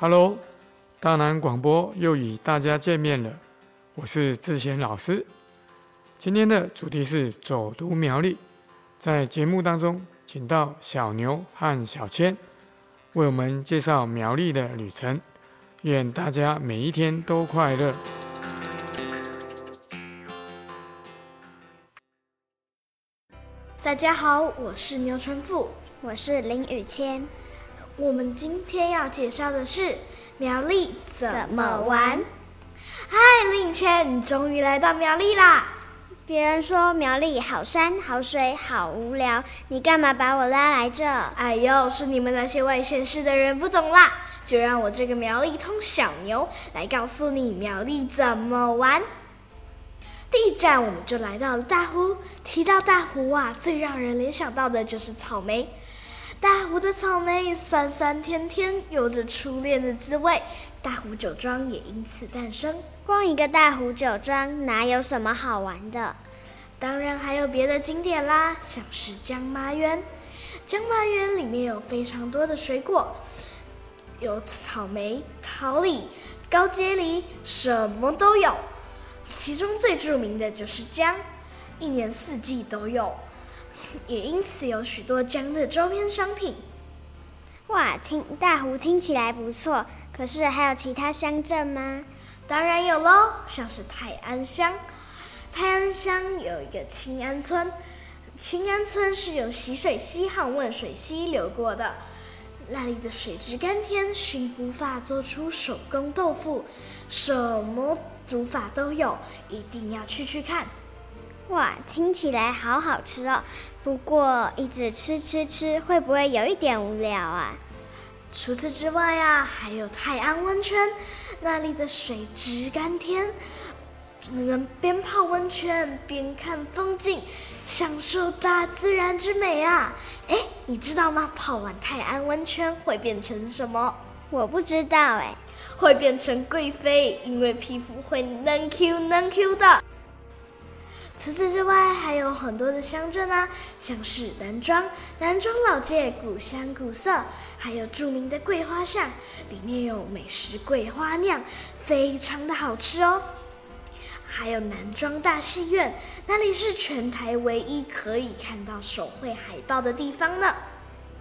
Hello，大南广播又与大家见面了，我是志贤老师。今天的主题是走读苗栗，在节目当中，请到小牛和小千为我们介绍苗栗的旅程。愿大家每一天都快乐。大家好，我是牛春富，我是林雨谦。我们今天要介绍的是苗栗怎么玩。嗨，林雨谦，你终于来到苗栗啦！别人说苗栗好山好水好无聊，你干嘛把我拉来这？哎呦，是你们那些外县市的人不懂啦！就让我这个苗栗通小牛来告诉你苗栗怎么玩。第一站，我们就来到了大湖。提到大湖啊，最让人联想到的就是草莓。大湖的草莓酸酸甜甜，有着初恋的滋味。大湖酒庄也因此诞生。光一个大湖酒庄，哪有什么好玩的？当然还有别的景点啦，像是江麻园。江麻园里面有非常多的水果，有草莓、桃李、高阶梨，什么都有。其中最著名的就是姜，一年四季都有。也因此有许多江的周边商品。哇，听大湖听起来不错，可是还有其他乡镇吗？当然有喽，像是泰安乡。泰安乡有一个清安村，清安村是由习水溪和汶水溪流过的，那里的水质甘甜，寻古法做出手工豆腐，什么煮法都有，一定要去去看。哇，听起来好好吃哦！不过一直吃吃吃，会不会有一点无聊啊？除此之外呀，还有泰安温泉，那里的水直甘甜，你们边泡温泉边看风景，享受大自然之美啊！哎，你知道吗？泡完泰安温泉会变成什么？我不知道哎，会变成贵妃，因为皮肤会嫩 Q 嫩 Q 的。除此之外，还有很多的乡镇啊，像是南庄，南庄老街古香古色，还有著名的桂花巷，里面有美食桂花酿，非常的好吃哦。还有南庄大戏院，那里是全台唯一可以看到手绘海报的地方呢。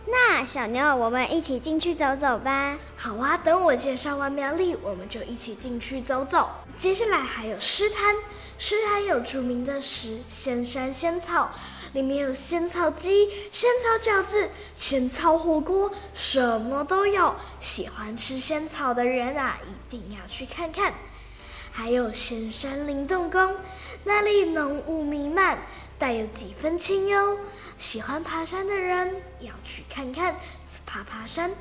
那小牛，我们一起进去走走吧。好啊，等我介绍完苗栗，我们就一起进去走走。接下来还有诗滩。诗坛有著名的石仙山仙草，里面有仙草鸡、仙草饺子、仙草火锅，什么都有。喜欢吃仙草的人啊，一定要去看看。还有仙山灵动宫，那里浓雾弥漫，带有几分清幽。喜欢爬山的人要去看看，爬爬山。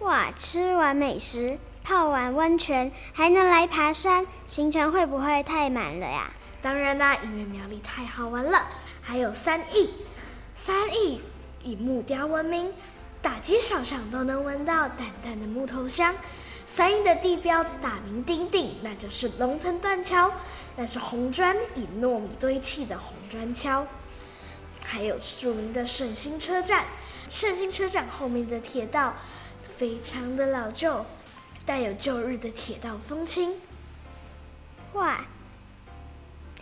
哇，吃完美食。泡完温泉还能来爬山，行程会不会太满了呀？当然啦，因为苗栗太好玩了。还有三义，三义以木雕闻名，大街小巷都能闻到淡淡的木头香。三英的地标大名鼎鼎，那就是龙腾断桥，那是红砖以糯米堆砌的红砖桥。还有著名的圣心车站，圣心车站后面的铁道非常的老旧。带有旧日的铁道风情，哇，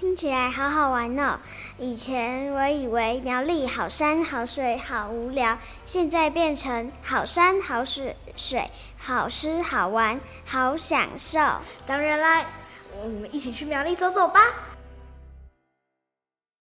听起来好好玩哦！以前我以为苗栗好山好水好无聊，现在变成好山好水水好吃好玩好享受。当然啦，我们一起去苗栗走走吧。